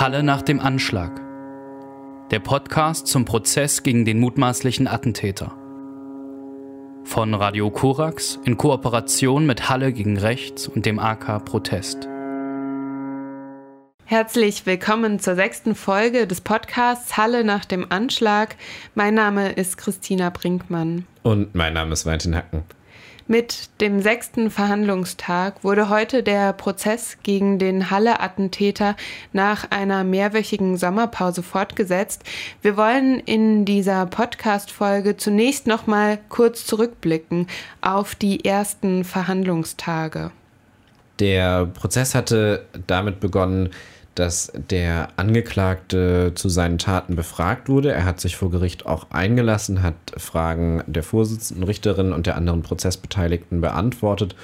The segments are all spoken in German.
Halle nach dem Anschlag. Der Podcast zum Prozess gegen den mutmaßlichen Attentäter. Von Radio Korax in Kooperation mit Halle gegen Rechts und dem AK Protest. Herzlich willkommen zur sechsten Folge des Podcasts Halle nach dem Anschlag. Mein Name ist Christina Brinkmann. Und mein Name ist Valentin Hacken. Mit dem sechsten Verhandlungstag wurde heute der Prozess gegen den Halle-Attentäter nach einer mehrwöchigen Sommerpause fortgesetzt. Wir wollen in dieser Podcast-Folge zunächst nochmal kurz zurückblicken auf die ersten Verhandlungstage. Der Prozess hatte damit begonnen, dass der Angeklagte zu seinen Taten befragt wurde. Er hat sich vor Gericht auch eingelassen, hat Fragen der Vorsitzenden Richterin und der anderen Prozessbeteiligten beantwortet,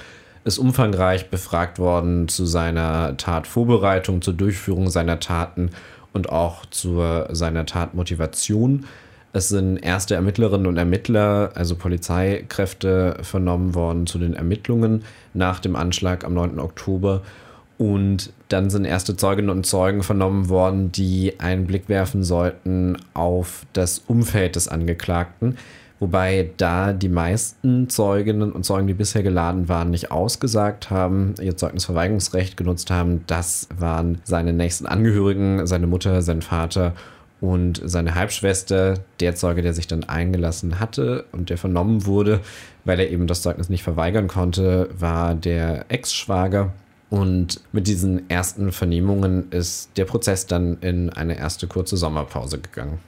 ist umfangreich befragt worden zu seiner Tatvorbereitung, zur Durchführung seiner Taten und auch zu seiner Tatmotivation. Es sind erste Ermittlerinnen und Ermittler, also Polizeikräfte, vernommen worden zu den Ermittlungen nach dem Anschlag am 9. Oktober. Und dann sind erste Zeuginnen und Zeugen vernommen worden, die einen Blick werfen sollten auf das Umfeld des Angeklagten. Wobei da die meisten Zeuginnen und Zeugen, die bisher geladen waren, nicht ausgesagt haben, ihr Zeugnisverweigerungsrecht genutzt haben. Das waren seine nächsten Angehörigen, seine Mutter, sein Vater und seine Halbschwester. Der Zeuge, der sich dann eingelassen hatte und der vernommen wurde, weil er eben das Zeugnis nicht verweigern konnte, war der Ex-Schwager und mit diesen ersten Vernehmungen ist der Prozess dann in eine erste kurze Sommerpause gegangen.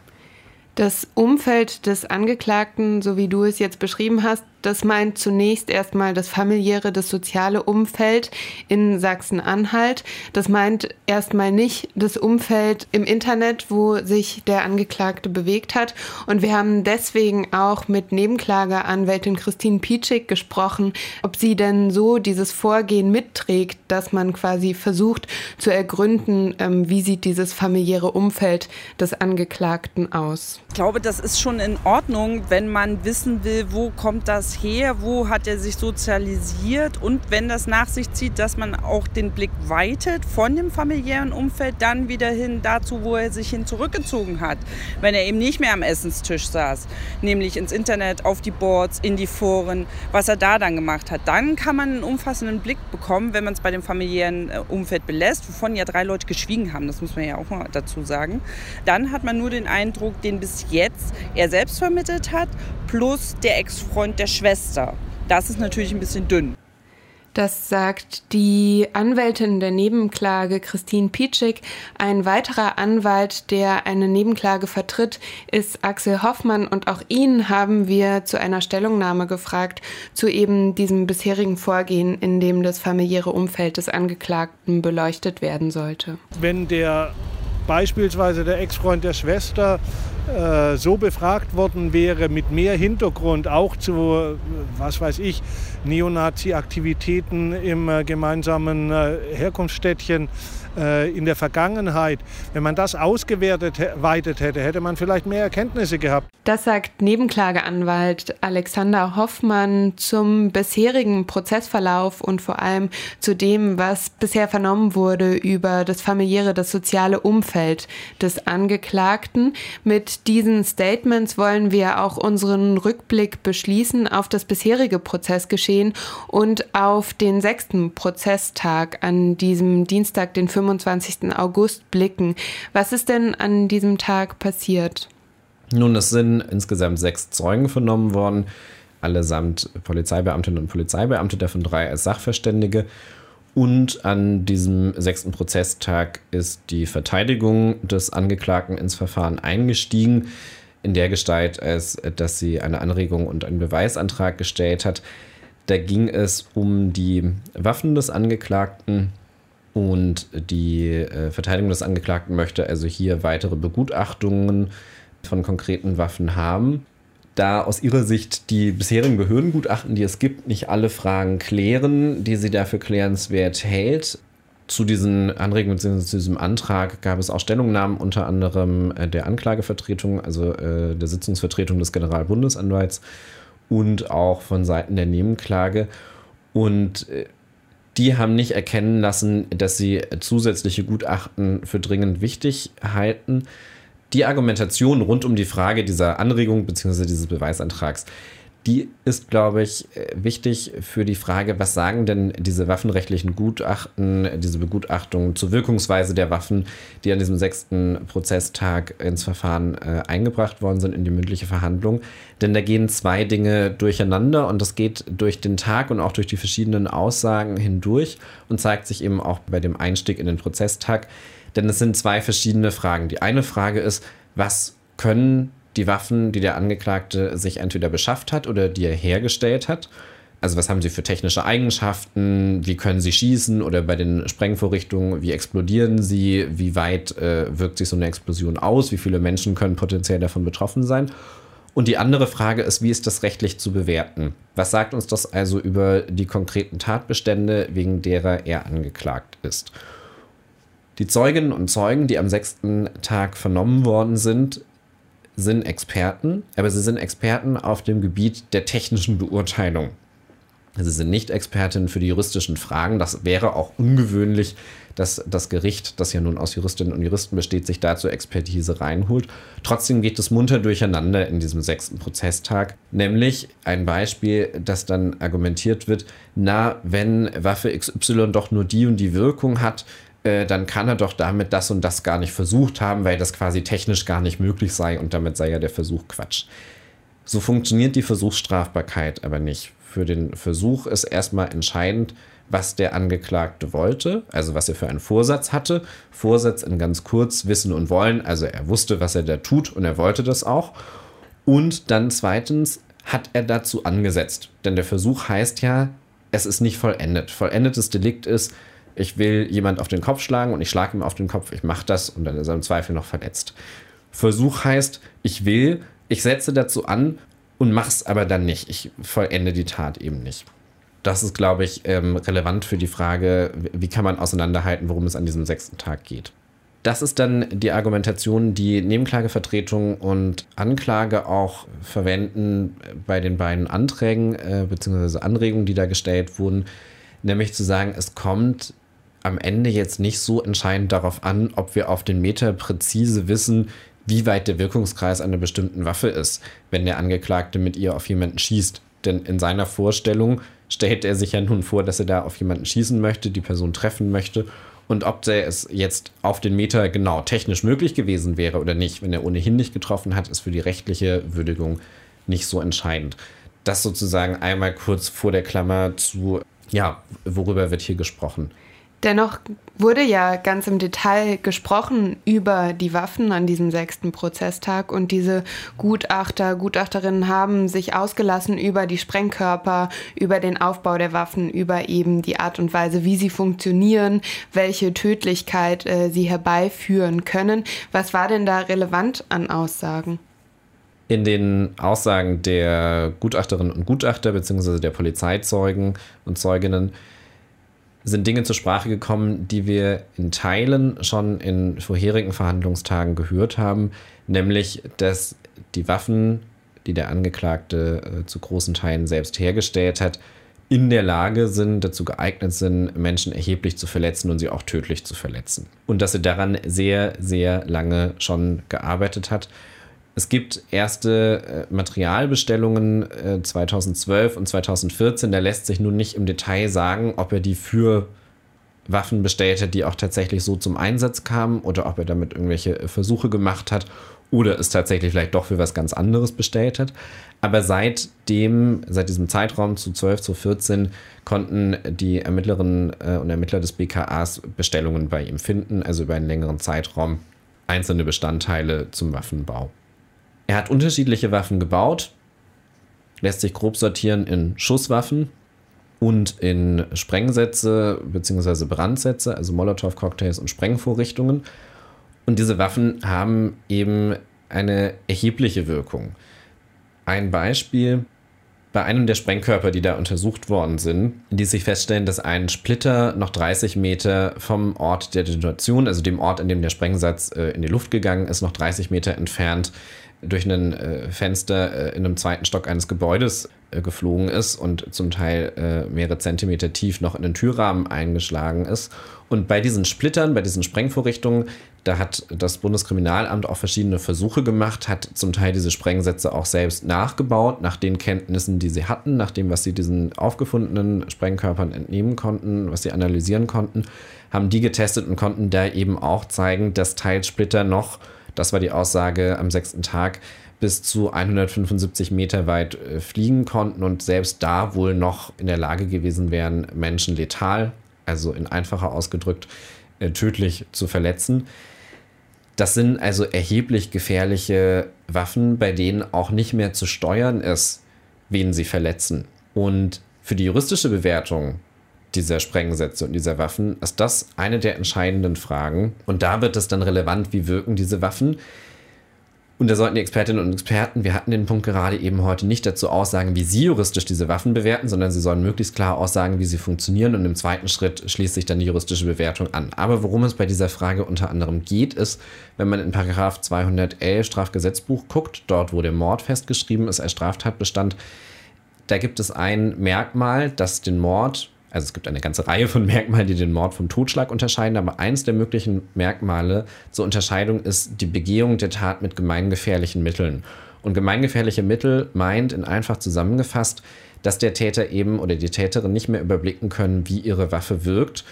Das Umfeld des Angeklagten, so wie du es jetzt beschrieben hast, das meint zunächst erstmal das familiäre, das soziale Umfeld in Sachsen-Anhalt. Das meint erstmal nicht das Umfeld im Internet, wo sich der Angeklagte bewegt hat. Und wir haben deswegen auch mit Nebenklageanwältin Christine Pietschik gesprochen, ob sie denn so dieses Vorgehen mitträgt, dass man quasi versucht zu ergründen, ähm, wie sieht dieses familiäre Umfeld des Angeklagten aus. Ich glaube, das ist schon in Ordnung, wenn man wissen will, wo kommt das her? Wo hat er sich sozialisiert? Und wenn das nach sich zieht, dass man auch den Blick weitet von dem familiären Umfeld dann wieder hin dazu, wo er sich hin zurückgezogen hat. Wenn er eben nicht mehr am Essenstisch saß, nämlich ins Internet, auf die Boards, in die Foren, was er da dann gemacht hat. Dann kann man einen umfassenden Blick bekommen, wenn man es bei dem familiären äh, Umfeld belässt, wovon ja drei Leute geschwiegen haben, das muss man ja auch mal dazu sagen. Dann hat man nur den Eindruck, den bis jetzt er selbst vermittelt hat, plus der Ex-Freund der Schwester. Das ist natürlich ein bisschen dünn. Das sagt die Anwältin der Nebenklage Christine Pietschik. Ein weiterer Anwalt, der eine Nebenklage vertritt, ist Axel Hoffmann und auch ihn haben wir zu einer Stellungnahme gefragt zu eben diesem bisherigen Vorgehen, in dem das familiäre Umfeld des Angeklagten beleuchtet werden sollte. Wenn der beispielsweise der Ex-Freund der Schwester äh, so befragt worden wäre, mit mehr Hintergrund, auch zu, was weiß ich, Neonazi-Aktivitäten im äh, gemeinsamen äh, Herkunftsstädtchen, in der Vergangenheit, wenn man das ausgewertet hätte, hätte man vielleicht mehr Erkenntnisse gehabt. Das sagt Nebenklageanwalt Alexander Hoffmann zum bisherigen Prozessverlauf und vor allem zu dem, was bisher vernommen wurde über das familiäre, das soziale Umfeld des Angeklagten. Mit diesen Statements wollen wir auch unseren Rückblick beschließen auf das bisherige Prozessgeschehen und auf den sechsten Prozesstag an diesem Dienstag, den 25. 25. August blicken. Was ist denn an diesem Tag passiert? Nun, es sind insgesamt sechs Zeugen vernommen worden, allesamt Polizeibeamtinnen und Polizeibeamte, davon drei als Sachverständige. Und an diesem sechsten Prozesstag ist die Verteidigung des Angeklagten ins Verfahren eingestiegen, in der Gestalt, als dass sie eine Anregung und einen Beweisantrag gestellt hat. Da ging es um die Waffen des Angeklagten, und die äh, Verteidigung des Angeklagten möchte also hier weitere Begutachtungen von konkreten Waffen haben. Da aus ihrer Sicht die bisherigen Behördengutachten, die es gibt, nicht alle Fragen klären, die sie dafür klärenswert hält. Zu diesen Anregungen bzw. zu diesem Antrag gab es auch Stellungnahmen, unter anderem äh, der Anklagevertretung, also äh, der Sitzungsvertretung des Generalbundesanwalts und auch von Seiten der Nebenklage. Und äh, die haben nicht erkennen lassen, dass sie zusätzliche Gutachten für dringend wichtig halten. Die Argumentation rund um die Frage dieser Anregung bzw. dieses Beweisantrags die ist, glaube ich, wichtig für die Frage, was sagen denn diese waffenrechtlichen Gutachten, diese Begutachtungen zur Wirkungsweise der Waffen, die an diesem sechsten Prozesstag ins Verfahren äh, eingebracht worden sind, in die mündliche Verhandlung. Denn da gehen zwei Dinge durcheinander und das geht durch den Tag und auch durch die verschiedenen Aussagen hindurch und zeigt sich eben auch bei dem Einstieg in den Prozesstag. Denn es sind zwei verschiedene Fragen. Die eine Frage ist, was können die Waffen, die der Angeklagte sich entweder beschafft hat oder die er hergestellt hat. Also was haben sie für technische Eigenschaften, wie können sie schießen oder bei den Sprengvorrichtungen, wie explodieren sie, wie weit äh, wirkt sich so eine Explosion aus, wie viele Menschen können potenziell davon betroffen sein. Und die andere Frage ist, wie ist das rechtlich zu bewerten? Was sagt uns das also über die konkreten Tatbestände, wegen derer er angeklagt ist? Die Zeuginnen und Zeugen, die am sechsten Tag vernommen worden sind, sind Experten, aber sie sind Experten auf dem Gebiet der technischen Beurteilung. Sie sind nicht Expertinnen für die juristischen Fragen. Das wäre auch ungewöhnlich, dass das Gericht, das ja nun aus Juristinnen und Juristen besteht, sich dazu Expertise reinholt. Trotzdem geht es munter durcheinander in diesem sechsten Prozesstag. Nämlich ein Beispiel, das dann argumentiert wird, na, wenn Waffe XY doch nur die und die Wirkung hat, äh, dann kann er doch damit das und das gar nicht versucht haben, weil das quasi technisch gar nicht möglich sei und damit sei ja der Versuch Quatsch. So funktioniert die Versuchsstrafbarkeit aber nicht. Für den Versuch ist erstmal entscheidend, was der Angeklagte wollte, also was er für einen Vorsatz hatte. Vorsatz in ganz kurz Wissen und Wollen, also er wusste, was er da tut und er wollte das auch. Und dann zweitens hat er dazu angesetzt. Denn der Versuch heißt ja, es ist nicht vollendet. Vollendetes Delikt ist, ich will jemand auf den Kopf schlagen und ich schlage ihm auf den Kopf, ich mache das und dann ist er im Zweifel noch verletzt. Versuch heißt, ich will, ich setze dazu an und mach's aber dann nicht. Ich vollende die Tat eben nicht. Das ist, glaube ich, ähm, relevant für die Frage, wie kann man auseinanderhalten, worum es an diesem sechsten Tag geht. Das ist dann die Argumentation, die Nebenklagevertretung und Anklage auch verwenden bei den beiden Anträgen äh, bzw. Anregungen, die da gestellt wurden, nämlich zu sagen, es kommt am Ende jetzt nicht so entscheidend darauf an, ob wir auf den Meter präzise wissen, wie weit der Wirkungskreis einer bestimmten Waffe ist, wenn der Angeklagte mit ihr auf jemanden schießt. Denn in seiner Vorstellung stellt er sich ja nun vor, dass er da auf jemanden schießen möchte, die Person treffen möchte. Und ob der es jetzt auf den Meter genau technisch möglich gewesen wäre oder nicht, wenn er ohnehin nicht getroffen hat, ist für die rechtliche Würdigung nicht so entscheidend. Das sozusagen einmal kurz vor der Klammer zu, ja, worüber wird hier gesprochen? Dennoch wurde ja ganz im Detail gesprochen über die Waffen an diesem sechsten Prozesstag und diese Gutachter, Gutachterinnen haben sich ausgelassen über die Sprengkörper, über den Aufbau der Waffen, über eben die Art und Weise, wie sie funktionieren, welche Tödlichkeit äh, sie herbeiführen können. Was war denn da relevant an Aussagen? In den Aussagen der Gutachterinnen und Gutachter bzw. der Polizeizeugen und Zeuginnen sind Dinge zur Sprache gekommen, die wir in Teilen schon in vorherigen Verhandlungstagen gehört haben, nämlich dass die Waffen, die der Angeklagte äh, zu großen Teilen selbst hergestellt hat, in der Lage sind, dazu geeignet sind, Menschen erheblich zu verletzen und sie auch tödlich zu verletzen. Und dass er daran sehr, sehr lange schon gearbeitet hat es gibt erste äh, Materialbestellungen äh, 2012 und 2014. Da lässt sich nun nicht im Detail sagen, ob er die für Waffen bestellt hat, die auch tatsächlich so zum Einsatz kamen oder ob er damit irgendwelche äh, Versuche gemacht hat oder es tatsächlich vielleicht doch für was ganz anderes bestellt hat. Aber seit dem, seit diesem Zeitraum zu 12, zu 14 konnten die Ermittlerinnen äh, und Ermittler des BKAs Bestellungen bei ihm finden, also über einen längeren Zeitraum einzelne Bestandteile zum Waffenbau. Er hat unterschiedliche Waffen gebaut, lässt sich grob sortieren in Schusswaffen und in Sprengsätze bzw. Brandsätze, also Molotow-Cocktails und Sprengvorrichtungen. Und diese Waffen haben eben eine erhebliche Wirkung. Ein Beispiel, bei einem der Sprengkörper, die da untersucht worden sind, ließ sich feststellen, dass ein Splitter noch 30 Meter vom Ort der Detonation, also dem Ort, an dem der Sprengsatz äh, in die Luft gegangen ist, noch 30 Meter entfernt durch ein äh, Fenster äh, in einem zweiten Stock eines Gebäudes äh, geflogen ist und zum Teil mehrere Zentimeter tief noch in den Türrahmen eingeschlagen ist. Und bei diesen Splittern, bei diesen Sprengvorrichtungen, da hat das Bundeskriminalamt auch verschiedene Versuche gemacht, hat zum Teil diese Sprengsätze auch selbst nachgebaut, nach den Kenntnissen, die sie hatten, nach dem, was sie diesen aufgefundenen Sprengkörpern entnehmen konnten, was sie analysieren konnten, haben die getestet und konnten da eben auch zeigen, dass Teilsplitter noch, das war die Aussage am sechsten Tag, bis zu 175 Meter weit äh, fliegen konnten und selbst da wohl noch in der Lage gewesen wären, Menschen letal, also in einfacher ausgedrückt, äh, tödlich zu verletzen. Das sind also erheblich gefährliche Waffen, bei denen auch nicht mehr zu steuern ist, wen sie verletzen. Und für die juristische Bewertung dieser Sprengsätze und dieser Waffen ist das eine der entscheidenden Fragen. Und da wird es dann relevant, wie wirken diese Waffen. Und da sollten die Expertinnen und Experten, wir hatten den Punkt gerade eben heute, nicht dazu aussagen, wie sie juristisch diese Waffen bewerten, sondern sie sollen möglichst klar aussagen, wie sie funktionieren. Und im zweiten Schritt schließt sich dann die juristische Bewertung an. Aber worum es bei dieser Frage unter anderem geht, ist, wenn man in Paragraph 211 Strafgesetzbuch guckt, dort wo der Mord festgeschrieben ist als Straftatbestand, da gibt es ein Merkmal, das den Mord also es gibt eine ganze Reihe von Merkmalen, die den Mord vom Totschlag unterscheiden, aber eins der möglichen Merkmale zur Unterscheidung ist die Begehung der Tat mit gemeingefährlichen Mitteln. Und gemeingefährliche Mittel meint in einfach zusammengefasst, dass der Täter eben oder die Täterin nicht mehr überblicken können, wie ihre Waffe wirkt.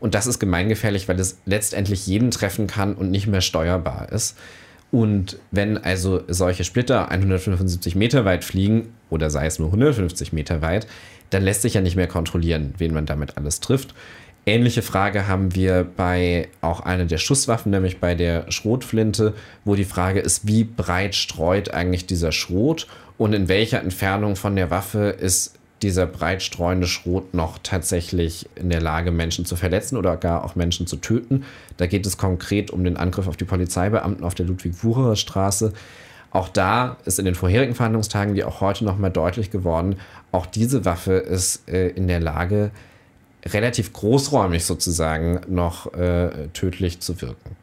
Und das ist gemeingefährlich, weil es letztendlich jeden treffen kann und nicht mehr steuerbar ist. Und wenn also solche Splitter 175 Meter weit fliegen oder sei es nur 150 Meter weit, dann lässt sich ja nicht mehr kontrollieren, wen man damit alles trifft. Ähnliche Frage haben wir bei auch einer der Schusswaffen, nämlich bei der Schrotflinte, wo die Frage ist, wie breit streut eigentlich dieser Schrot und in welcher Entfernung von der Waffe ist dieser breit streuende Schrot noch tatsächlich in der Lage, Menschen zu verletzen oder gar auch Menschen zu töten. Da geht es konkret um den Angriff auf die Polizeibeamten auf der Ludwig-Wucherer-Straße. Auch da ist in den vorherigen Verhandlungstagen, wie auch heute nochmal deutlich geworden, auch diese Waffe ist äh, in der Lage, relativ großräumig sozusagen noch äh, tödlich zu wirken.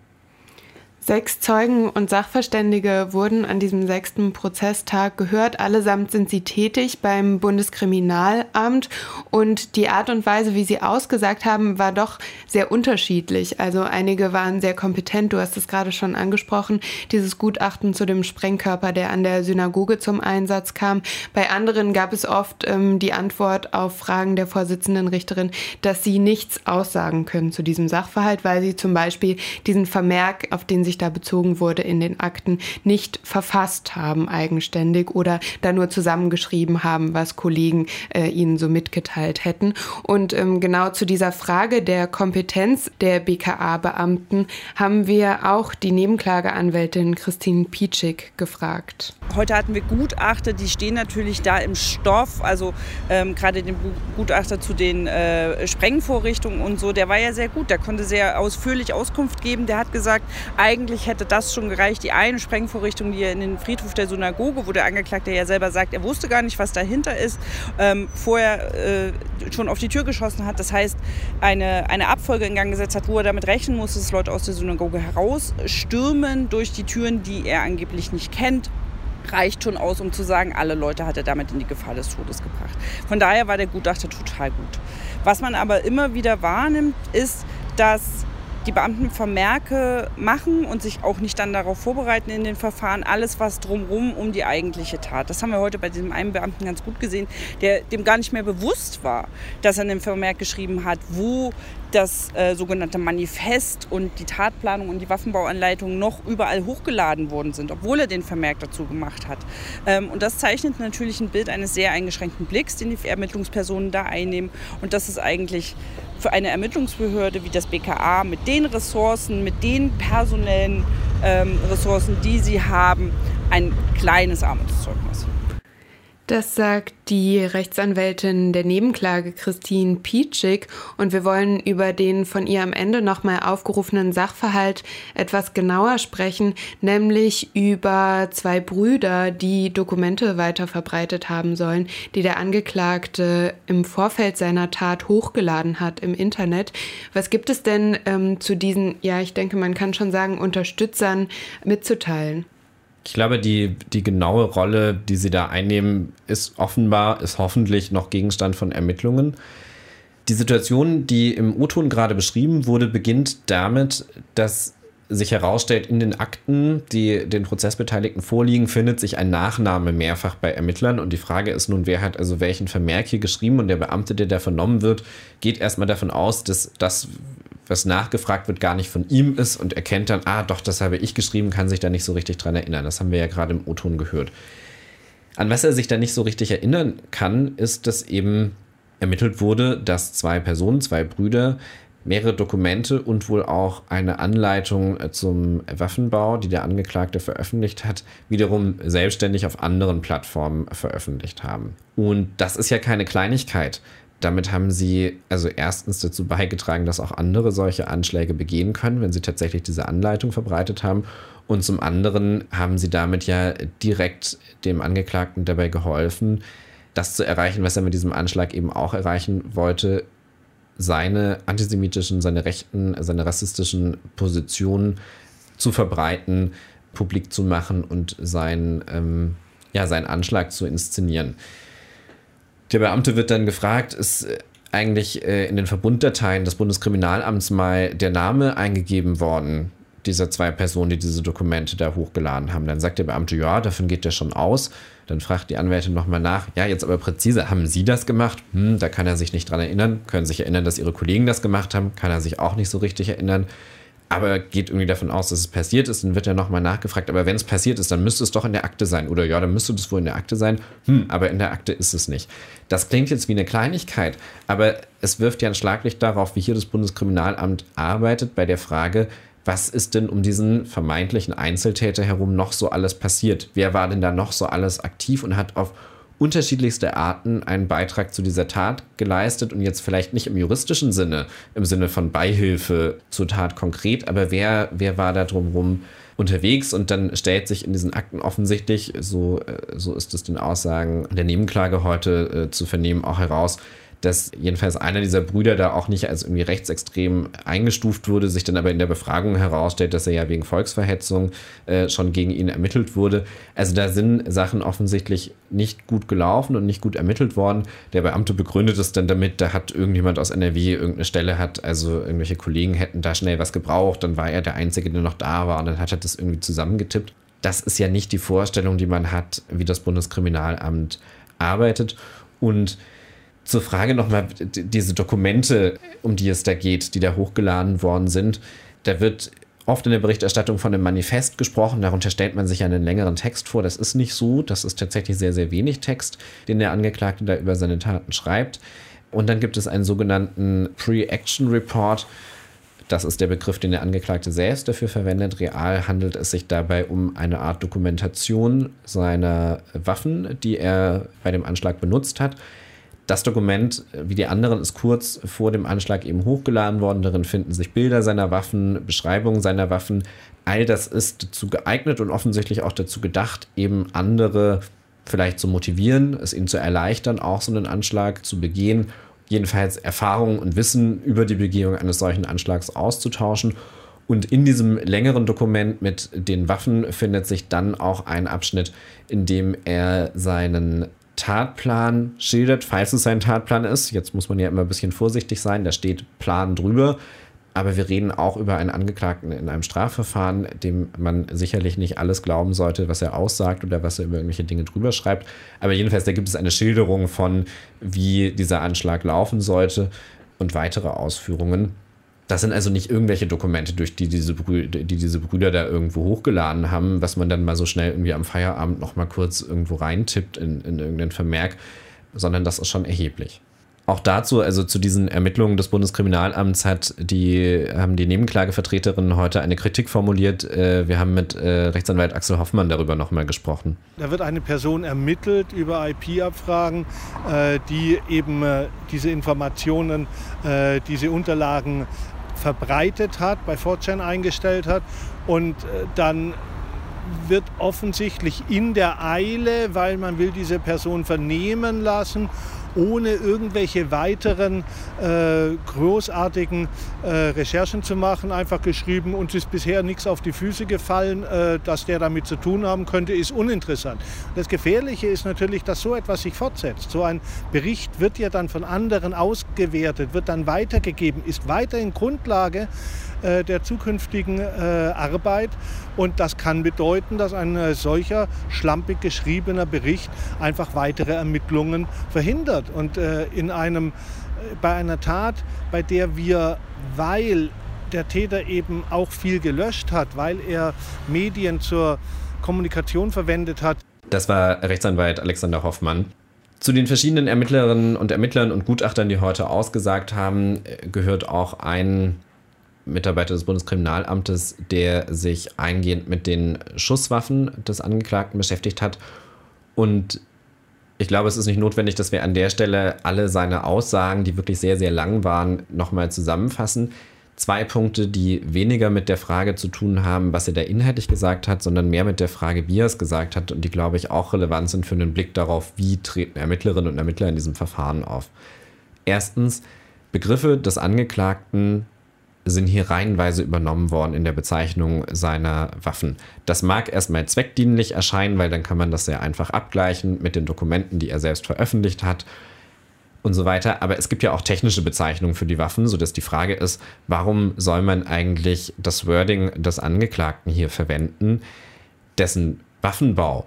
Sechs Zeugen und Sachverständige wurden an diesem sechsten Prozesstag gehört. Allesamt sind sie tätig beim Bundeskriminalamt und die Art und Weise, wie sie ausgesagt haben, war doch sehr unterschiedlich. Also einige waren sehr kompetent, du hast es gerade schon angesprochen, dieses Gutachten zu dem Sprengkörper, der an der Synagoge zum Einsatz kam. Bei anderen gab es oft ähm, die Antwort auf Fragen der Vorsitzenden Richterin, dass sie nichts aussagen können zu diesem Sachverhalt, weil sie zum Beispiel diesen Vermerk, auf den sich da bezogen wurde in den Akten, nicht verfasst haben eigenständig oder da nur zusammengeschrieben haben, was Kollegen äh, ihnen so mitgeteilt hätten. Und ähm, genau zu dieser Frage der Kompetenz der BKA-Beamten haben wir auch die Nebenklageanwältin Christine Pietschik gefragt. Heute hatten wir Gutachter, die stehen natürlich da im Stoff, also ähm, gerade den Gutachter zu den äh, Sprengvorrichtungen und so, der war ja sehr gut, der konnte sehr ausführlich Auskunft geben. Der hat gesagt, eigentlich eigentlich hätte das schon gereicht. Die eine Sprengvorrichtung, die er in den Friedhof der Synagoge, wo der Angeklagte ja selber sagt, er wusste gar nicht, was dahinter ist, ähm, vorher äh, schon auf die Tür geschossen hat. Das heißt, eine, eine Abfolge in Gang gesetzt hat, wo er damit rechnen muss, dass Leute aus der Synagoge herausstürmen durch die Türen, die er angeblich nicht kennt reicht schon aus, um zu sagen, alle Leute hat er damit in die Gefahr des Todes gebracht. Von daher war der Gutachter total gut. Was man aber immer wieder wahrnimmt, ist, dass die Beamten Vermerke machen und sich auch nicht dann darauf vorbereiten in den Verfahren, alles was drumherum um die eigentliche Tat. Das haben wir heute bei diesem einen Beamten ganz gut gesehen, der dem gar nicht mehr bewusst war, dass er in dem Vermerk geschrieben hat, wo das äh, sogenannte Manifest und die Tatplanung und die Waffenbauanleitung noch überall hochgeladen worden sind, obwohl er den Vermerk dazu gemacht hat. Ähm, und das zeichnet natürlich ein Bild eines sehr eingeschränkten Blicks, den die Ermittlungspersonen da einnehmen. Und das ist eigentlich für eine Ermittlungsbehörde wie das BKA mit den Ressourcen, mit den personellen ähm, Ressourcen, die sie haben, ein kleines Armutszeugnis. Das sagt die Rechtsanwältin der Nebenklage Christine Pietschik und wir wollen über den von ihr am Ende nochmal aufgerufenen Sachverhalt etwas genauer sprechen, nämlich über zwei Brüder, die Dokumente weiter verbreitet haben sollen, die der Angeklagte im Vorfeld seiner Tat hochgeladen hat im Internet. Was gibt es denn ähm, zu diesen, ja, ich denke, man kann schon sagen, Unterstützern mitzuteilen? Ich glaube, die, die genaue Rolle, die sie da einnehmen, ist offenbar, ist hoffentlich noch Gegenstand von Ermittlungen. Die Situation, die im O-Ton gerade beschrieben wurde, beginnt damit, dass sich herausstellt, in den Akten, die den Prozessbeteiligten vorliegen, findet sich ein Nachname mehrfach bei Ermittlern. Und die Frage ist nun, wer hat also welchen Vermerk hier geschrieben? Und der Beamte, der da vernommen wird, geht erstmal davon aus, dass das, was nachgefragt wird, gar nicht von ihm ist und erkennt dann, ah, doch, das habe ich geschrieben, kann sich da nicht so richtig dran erinnern. Das haben wir ja gerade im O-Ton gehört. An was er sich da nicht so richtig erinnern kann, ist, dass eben ermittelt wurde, dass zwei Personen, zwei Brüder, mehrere Dokumente und wohl auch eine Anleitung zum Waffenbau, die der Angeklagte veröffentlicht hat, wiederum selbstständig auf anderen Plattformen veröffentlicht haben. Und das ist ja keine Kleinigkeit. Damit haben sie also erstens dazu beigetragen, dass auch andere solche Anschläge begehen können, wenn sie tatsächlich diese Anleitung verbreitet haben. Und zum anderen haben sie damit ja direkt dem Angeklagten dabei geholfen, das zu erreichen, was er mit diesem Anschlag eben auch erreichen wollte, seine antisemitischen, seine rechten, seine rassistischen Positionen zu verbreiten, publik zu machen und sein, ähm, ja, seinen Anschlag zu inszenieren. Der Beamte wird dann gefragt, ist eigentlich äh, in den Verbunddateien des Bundeskriminalamts mal der Name eingegeben worden dieser zwei Personen, die diese Dokumente da hochgeladen haben. Dann sagt der Beamte, ja, davon geht der schon aus. Dann fragt die Anwältin nochmal nach, ja, jetzt aber präzise, haben Sie das gemacht? Hm, da kann er sich nicht dran erinnern. Können sich erinnern, dass Ihre Kollegen das gemacht haben? Kann er sich auch nicht so richtig erinnern. Aber geht irgendwie davon aus, dass es passiert ist. Dann wird er nochmal nachgefragt, aber wenn es passiert ist, dann müsste es doch in der Akte sein. Oder ja, dann müsste das wohl in der Akte sein. Hm, aber in der Akte ist es nicht. Das klingt jetzt wie eine Kleinigkeit, aber es wirft ja ein Schlaglicht darauf, wie hier das Bundeskriminalamt arbeitet bei der Frage, was ist denn um diesen vermeintlichen Einzeltäter herum noch so alles passiert? Wer war denn da noch so alles aktiv und hat auf unterschiedlichste Arten einen Beitrag zu dieser Tat geleistet und jetzt vielleicht nicht im juristischen Sinne, im Sinne von Beihilfe zur Tat konkret, aber wer, wer war da drumherum unterwegs? Und dann stellt sich in diesen Akten offensichtlich, so, äh, so ist es den Aussagen der Nebenklage heute äh, zu vernehmen, auch heraus, dass jedenfalls einer dieser Brüder da auch nicht als irgendwie rechtsextrem eingestuft wurde, sich dann aber in der Befragung herausstellt, dass er ja wegen Volksverhetzung äh, schon gegen ihn ermittelt wurde. Also da sind Sachen offensichtlich nicht gut gelaufen und nicht gut ermittelt worden. Der Beamte begründet es dann damit, da hat irgendjemand aus NRW irgendeine Stelle hat, also irgendwelche Kollegen hätten da schnell was gebraucht, dann war er der Einzige, der noch da war und dann hat er das irgendwie zusammengetippt. Das ist ja nicht die Vorstellung, die man hat, wie das Bundeskriminalamt arbeitet. Und zur Frage nochmal, diese Dokumente, um die es da geht, die da hochgeladen worden sind, da wird oft in der Berichterstattung von einem Manifest gesprochen. Darunter stellt man sich einen längeren Text vor. Das ist nicht so. Das ist tatsächlich sehr, sehr wenig Text, den der Angeklagte da über seine Taten schreibt. Und dann gibt es einen sogenannten Pre-Action Report. Das ist der Begriff, den der Angeklagte selbst dafür verwendet. Real handelt es sich dabei um eine Art Dokumentation seiner Waffen, die er bei dem Anschlag benutzt hat. Das Dokument, wie die anderen, ist kurz vor dem Anschlag eben hochgeladen worden. Darin finden sich Bilder seiner Waffen, Beschreibungen seiner Waffen. All das ist dazu geeignet und offensichtlich auch dazu gedacht, eben andere vielleicht zu motivieren, es ihnen zu erleichtern, auch so einen Anschlag zu begehen. Jedenfalls Erfahrungen und Wissen über die Begehung eines solchen Anschlags auszutauschen. Und in diesem längeren Dokument mit den Waffen findet sich dann auch ein Abschnitt, in dem er seinen Tatplan schildert, falls es ein Tatplan ist. Jetzt muss man ja immer ein bisschen vorsichtig sein, da steht Plan drüber. Aber wir reden auch über einen Angeklagten in einem Strafverfahren, dem man sicherlich nicht alles glauben sollte, was er aussagt oder was er über irgendwelche Dinge drüber schreibt. Aber jedenfalls, da gibt es eine Schilderung von, wie dieser Anschlag laufen sollte und weitere Ausführungen. Das sind also nicht irgendwelche Dokumente, durch die diese, Brüder, die diese Brüder da irgendwo hochgeladen haben, was man dann mal so schnell irgendwie am Feierabend noch mal kurz irgendwo reintippt in, in irgendeinen Vermerk, sondern das ist schon erheblich. Auch dazu, also zu diesen Ermittlungen des Bundeskriminalamts, hat die, haben die Nebenklagevertreterinnen heute eine Kritik formuliert. Äh, wir haben mit äh, Rechtsanwalt Axel Hoffmann darüber nochmal gesprochen. Da wird eine Person ermittelt über IP-Abfragen, äh, die eben diese Informationen, diese Unterlagen verbreitet hat, bei 4chan eingestellt hat. Und äh, dann wird offensichtlich in der Eile, weil man will diese Person vernehmen lassen ohne irgendwelche weiteren äh, großartigen äh, Recherchen zu machen, einfach geschrieben, uns ist bisher nichts auf die Füße gefallen, äh, dass der damit zu tun haben könnte, ist uninteressant. Das Gefährliche ist natürlich, dass so etwas sich fortsetzt. So ein Bericht wird ja dann von anderen ausgewertet, wird dann weitergegeben, ist weiterhin Grundlage äh, der zukünftigen äh, Arbeit. Und das kann bedeuten, dass ein äh, solcher schlampig geschriebener Bericht einfach weitere Ermittlungen verhindert. Und in einem, bei einer Tat, bei der wir, weil der Täter eben auch viel gelöscht hat, weil er Medien zur Kommunikation verwendet hat. Das war Rechtsanwalt Alexander Hoffmann. Zu den verschiedenen Ermittlerinnen und Ermittlern und Gutachtern, die heute ausgesagt haben, gehört auch ein Mitarbeiter des Bundeskriminalamtes, der sich eingehend mit den Schusswaffen des Angeklagten beschäftigt hat. Und ich glaube, es ist nicht notwendig, dass wir an der Stelle alle seine Aussagen, die wirklich sehr, sehr lang waren, nochmal zusammenfassen. Zwei Punkte, die weniger mit der Frage zu tun haben, was er da inhaltlich gesagt hat, sondern mehr mit der Frage, wie er es gesagt hat und die, glaube ich, auch relevant sind für einen Blick darauf, wie treten Ermittlerinnen und Ermittler in diesem Verfahren auf. Erstens, Begriffe des Angeklagten sind hier reihenweise übernommen worden in der Bezeichnung seiner Waffen. Das mag erstmal zweckdienlich erscheinen, weil dann kann man das sehr einfach abgleichen mit den Dokumenten, die er selbst veröffentlicht hat und so weiter. Aber es gibt ja auch technische Bezeichnungen für die Waffen, sodass die Frage ist, warum soll man eigentlich das Wording des Angeklagten hier verwenden, dessen Waffenbau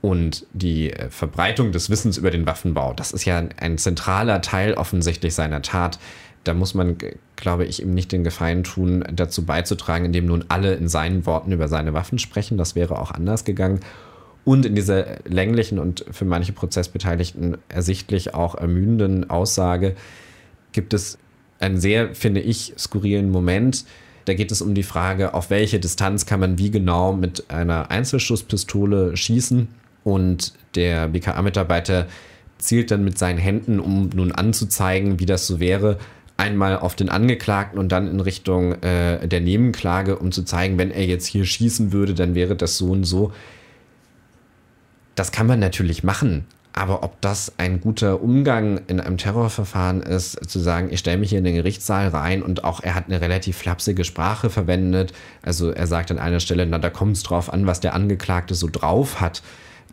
und die Verbreitung des Wissens über den Waffenbau, das ist ja ein zentraler Teil offensichtlich seiner Tat da muss man, glaube ich, ihm nicht den Gefallen tun, dazu beizutragen, indem nun alle in seinen Worten über seine Waffen sprechen. Das wäre auch anders gegangen. Und in dieser länglichen und für manche Prozessbeteiligten ersichtlich auch ermüdenden Aussage gibt es einen sehr, finde ich, skurrilen Moment. Da geht es um die Frage, auf welche Distanz kann man wie genau mit einer Einzelschusspistole schießen. Und der BKA-Mitarbeiter zielt dann mit seinen Händen, um nun anzuzeigen, wie das so wäre, einmal auf den Angeklagten und dann in Richtung äh, der Nebenklage, um zu zeigen, wenn er jetzt hier schießen würde, dann wäre das so und so. Das kann man natürlich machen, aber ob das ein guter Umgang in einem Terrorverfahren ist, zu sagen, ich stelle mich hier in den Gerichtssaal rein und auch er hat eine relativ flapsige Sprache verwendet. Also er sagt an einer Stelle, na, da kommt es drauf an, was der Angeklagte so drauf hat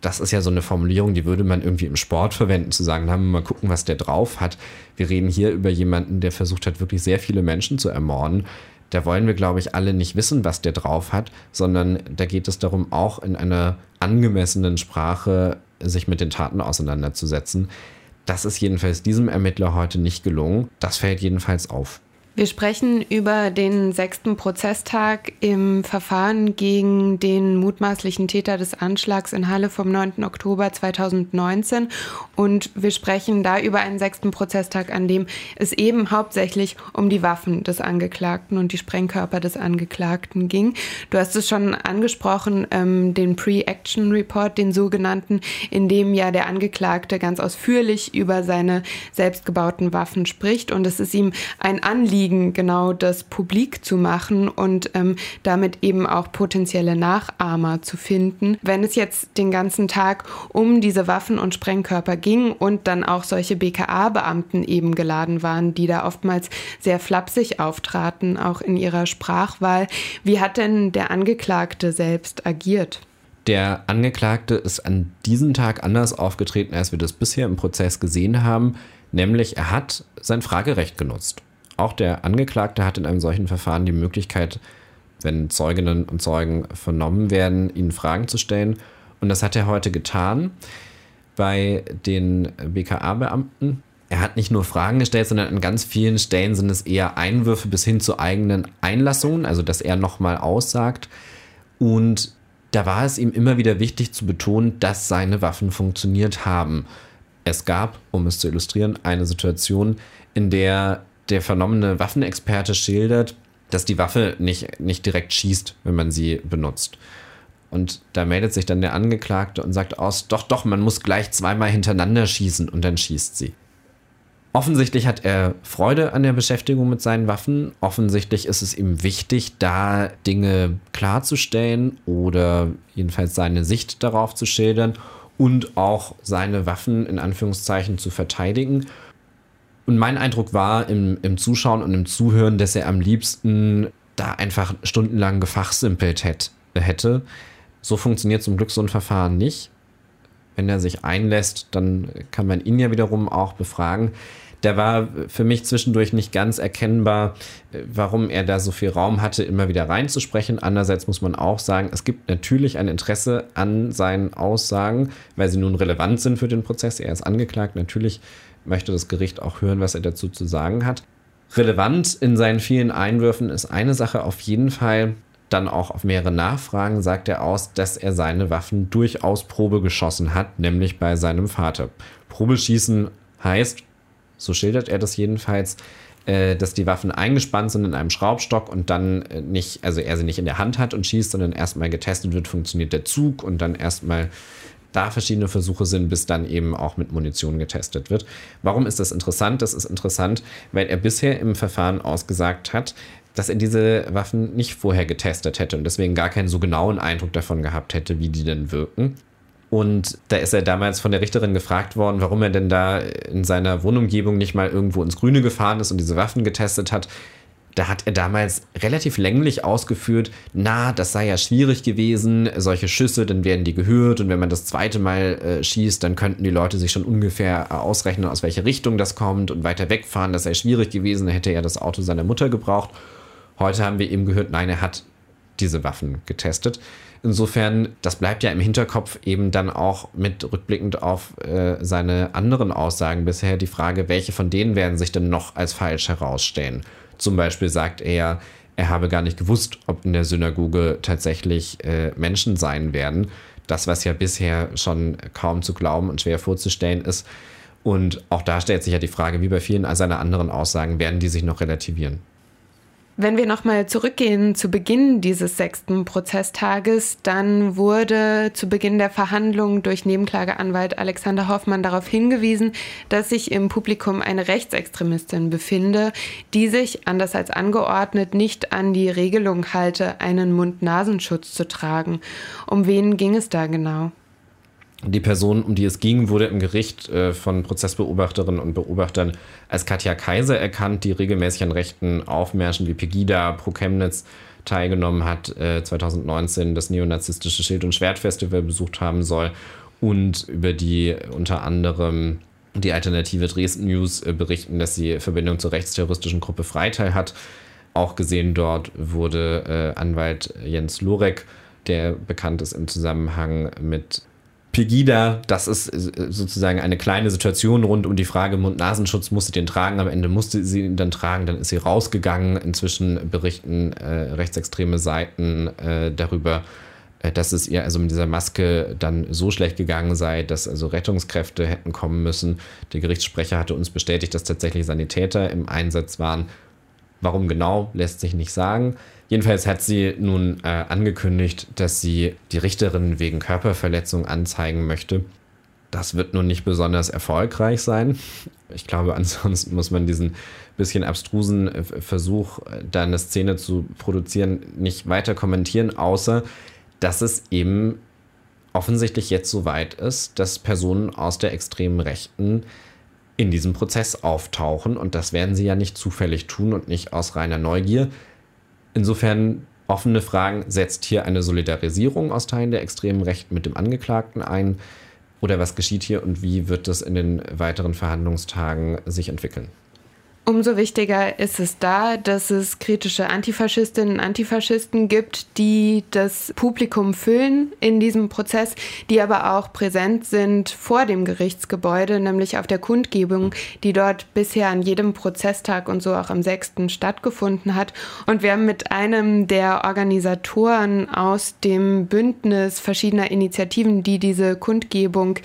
das ist ja so eine Formulierung, die würde man irgendwie im Sport verwenden, zu sagen, haben wir mal gucken, was der drauf hat. Wir reden hier über jemanden, der versucht hat, wirklich sehr viele Menschen zu ermorden. Da wollen wir, glaube ich, alle nicht wissen, was der drauf hat, sondern da geht es darum, auch in einer angemessenen Sprache sich mit den Taten auseinanderzusetzen. Das ist jedenfalls diesem Ermittler heute nicht gelungen. Das fällt jedenfalls auf. Wir sprechen über den sechsten Prozesstag im Verfahren gegen den mutmaßlichen Täter des Anschlags in Halle vom 9. Oktober 2019 und wir sprechen da über einen sechsten Prozesstag, an dem es eben hauptsächlich um die Waffen des Angeklagten und die Sprengkörper des Angeklagten ging. Du hast es schon angesprochen, ähm, den Pre-Action Report, den sogenannten, in dem ja der Angeklagte ganz ausführlich über seine selbstgebauten Waffen spricht und es ist ihm ein Anliegen, Anliegen, genau das publik zu machen und ähm, damit eben auch potenzielle Nachahmer zu finden. Wenn es jetzt den ganzen Tag um diese Waffen und Sprengkörper ging und dann auch solche BKA-Beamten eben geladen waren, die da oftmals sehr flapsig auftraten, auch in ihrer Sprachwahl, wie hat denn der Angeklagte selbst agiert? Der Angeklagte ist an diesem Tag anders aufgetreten, als wir das bisher im Prozess gesehen haben, nämlich er hat sein Fragerecht genutzt. Auch der Angeklagte hat in einem solchen Verfahren die Möglichkeit, wenn Zeuginnen und Zeugen vernommen werden, ihnen Fragen zu stellen. Und das hat er heute getan bei den BKA-Beamten. Er hat nicht nur Fragen gestellt, sondern an ganz vielen Stellen sind es eher Einwürfe bis hin zu eigenen Einlassungen, also dass er nochmal aussagt. Und da war es ihm immer wieder wichtig zu betonen, dass seine Waffen funktioniert haben. Es gab, um es zu illustrieren, eine Situation, in der der vernommene Waffenexperte schildert, dass die Waffe nicht, nicht direkt schießt, wenn man sie benutzt. Und da meldet sich dann der Angeklagte und sagt aus, doch, doch, man muss gleich zweimal hintereinander schießen und dann schießt sie. Offensichtlich hat er Freude an der Beschäftigung mit seinen Waffen. Offensichtlich ist es ihm wichtig, da Dinge klarzustellen oder jedenfalls seine Sicht darauf zu schildern. und auch seine Waffen in Anführungszeichen zu verteidigen. Und mein Eindruck war im, im Zuschauen und im Zuhören, dass er am liebsten da einfach stundenlang gefachsimpelt hätte. So funktioniert zum Glück so ein Verfahren nicht. Wenn er sich einlässt, dann kann man ihn ja wiederum auch befragen der war für mich zwischendurch nicht ganz erkennbar, warum er da so viel Raum hatte, immer wieder reinzusprechen. Andererseits muss man auch sagen, es gibt natürlich ein Interesse an seinen Aussagen, weil sie nun relevant sind für den Prozess. Er ist angeklagt. Natürlich möchte das Gericht auch hören, was er dazu zu sagen hat. Relevant in seinen vielen Einwürfen ist eine Sache auf jeden Fall, dann auch auf mehrere Nachfragen sagt er aus, dass er seine Waffen durchaus Probe geschossen hat, nämlich bei seinem Vater. Probeschießen heißt, so schildert er das jedenfalls, äh, dass die Waffen eingespannt sind in einem Schraubstock und dann äh, nicht, also er sie nicht in der Hand hat und schießt, sondern erstmal getestet wird, funktioniert der Zug und dann erstmal da verschiedene Versuche sind, bis dann eben auch mit Munition getestet wird. Warum ist das interessant? Das ist interessant, weil er bisher im Verfahren ausgesagt hat, dass er diese Waffen nicht vorher getestet hätte und deswegen gar keinen so genauen Eindruck davon gehabt hätte, wie die denn wirken. Und da ist er damals von der Richterin gefragt worden, warum er denn da in seiner Wohnumgebung nicht mal irgendwo ins Grüne gefahren ist und diese Waffen getestet hat. Da hat er damals relativ länglich ausgeführt, na, das sei ja schwierig gewesen, solche Schüsse, dann werden die gehört und wenn man das zweite Mal äh, schießt, dann könnten die Leute sich schon ungefähr äh, ausrechnen, aus welche Richtung das kommt und weiter wegfahren, das sei schwierig gewesen, dann hätte er das Auto seiner Mutter gebraucht. Heute haben wir eben gehört, nein, er hat diese Waffen getestet. Insofern, das bleibt ja im Hinterkopf eben dann auch mit rückblickend auf äh, seine anderen Aussagen bisher die Frage, welche von denen werden sich denn noch als falsch herausstellen. Zum Beispiel sagt er, er habe gar nicht gewusst, ob in der Synagoge tatsächlich äh, Menschen sein werden. Das, was ja bisher schon kaum zu glauben und schwer vorzustellen ist. Und auch da stellt sich ja die Frage, wie bei vielen seiner anderen Aussagen, werden die sich noch relativieren? Wenn wir nochmal zurückgehen zu Beginn dieses sechsten Prozesstages, dann wurde zu Beginn der Verhandlungen durch Nebenklageanwalt Alexander Hoffmann darauf hingewiesen, dass sich im Publikum eine Rechtsextremistin befinde, die sich, anders als angeordnet, nicht an die Regelung halte, einen Mund-Nasenschutz zu tragen. Um wen ging es da genau? Die Person, um die es ging, wurde im Gericht äh, von Prozessbeobachterinnen und Beobachtern als Katja Kaiser erkannt, die regelmäßig an rechten Aufmärschen wie Pegida, Pro Chemnitz teilgenommen hat, äh, 2019 das neonazistische Schild- und Schwertfestival besucht haben soll und über die unter anderem die Alternative Dresden News äh, berichten, dass sie Verbindung zur rechtsterroristischen Gruppe Freital hat. Auch gesehen dort wurde äh, Anwalt Jens Lorek, der bekannt ist im Zusammenhang mit Pegida, das ist äh, sozusagen eine kleine Situation rund um die Frage Mund-Nasenschutz, musste den tragen, am Ende musste sie ihn dann tragen, dann ist sie rausgegangen. Inzwischen berichten äh, rechtsextreme Seiten äh, darüber, äh, dass es ihr also mit dieser Maske dann so schlecht gegangen sei, dass also Rettungskräfte hätten kommen müssen. Der Gerichtssprecher hatte uns bestätigt, dass tatsächlich Sanitäter im Einsatz waren. Warum genau, lässt sich nicht sagen. Jedenfalls hat sie nun äh, angekündigt, dass sie die Richterin wegen Körperverletzung anzeigen möchte. Das wird nun nicht besonders erfolgreich sein. Ich glaube, ansonsten muss man diesen bisschen abstrusen äh, Versuch, da eine Szene zu produzieren, nicht weiter kommentieren, außer dass es eben offensichtlich jetzt so weit ist, dass Personen aus der extremen Rechten in diesem Prozess auftauchen. Und das werden sie ja nicht zufällig tun und nicht aus reiner Neugier, Insofern offene Fragen, setzt hier eine Solidarisierung aus Teilen der extremen Rechten mit dem Angeklagten ein? Oder was geschieht hier und wie wird das in den weiteren Verhandlungstagen sich entwickeln? Umso wichtiger ist es da, dass es kritische Antifaschistinnen und Antifaschisten gibt, die das Publikum füllen in diesem Prozess, die aber auch präsent sind vor dem Gerichtsgebäude, nämlich auf der Kundgebung, die dort bisher an jedem Prozesstag und so auch am 6. stattgefunden hat. Und wir haben mit einem der Organisatoren aus dem Bündnis verschiedener Initiativen, die diese Kundgebung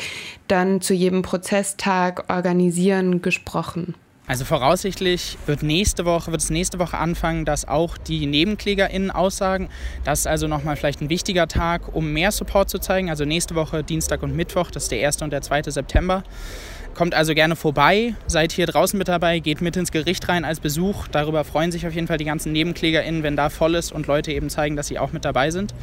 dann zu jedem Prozesstag organisieren, gesprochen. Also voraussichtlich wird nächste Woche, wird es nächste Woche anfangen, dass auch die NebenklägerInnen aussagen. Das ist also nochmal vielleicht ein wichtiger Tag, um mehr Support zu zeigen. Also nächste Woche, Dienstag und Mittwoch, das ist der 1. und der 2. September. Kommt also gerne vorbei, seid hier draußen mit dabei, geht mit ins Gericht rein als Besuch. Darüber freuen sich auf jeden Fall die ganzen NebenklägerInnen, wenn da voll ist und Leute eben zeigen, dass sie auch mit dabei sind.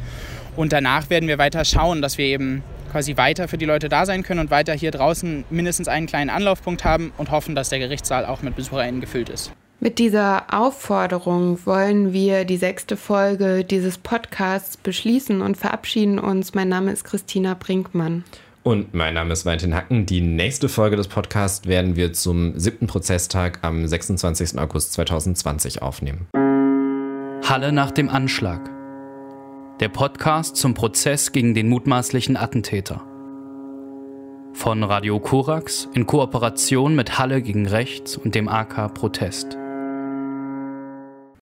Und danach werden wir weiter schauen, dass wir eben quasi weiter für die Leute da sein können und weiter hier draußen mindestens einen kleinen Anlaufpunkt haben und hoffen, dass der Gerichtssaal auch mit BesucherInnen gefüllt ist. Mit dieser Aufforderung wollen wir die sechste Folge dieses Podcasts beschließen und verabschieden uns. Mein Name ist Christina Brinkmann. Und mein Name ist Valentin Hacken. Die nächste Folge des Podcasts werden wir zum siebten Prozesstag am 26. August 2020 aufnehmen. Halle nach dem Anschlag. Der Podcast zum Prozess gegen den mutmaßlichen Attentäter. Von Radio Korax in Kooperation mit Halle gegen Rechts und dem AK Protest.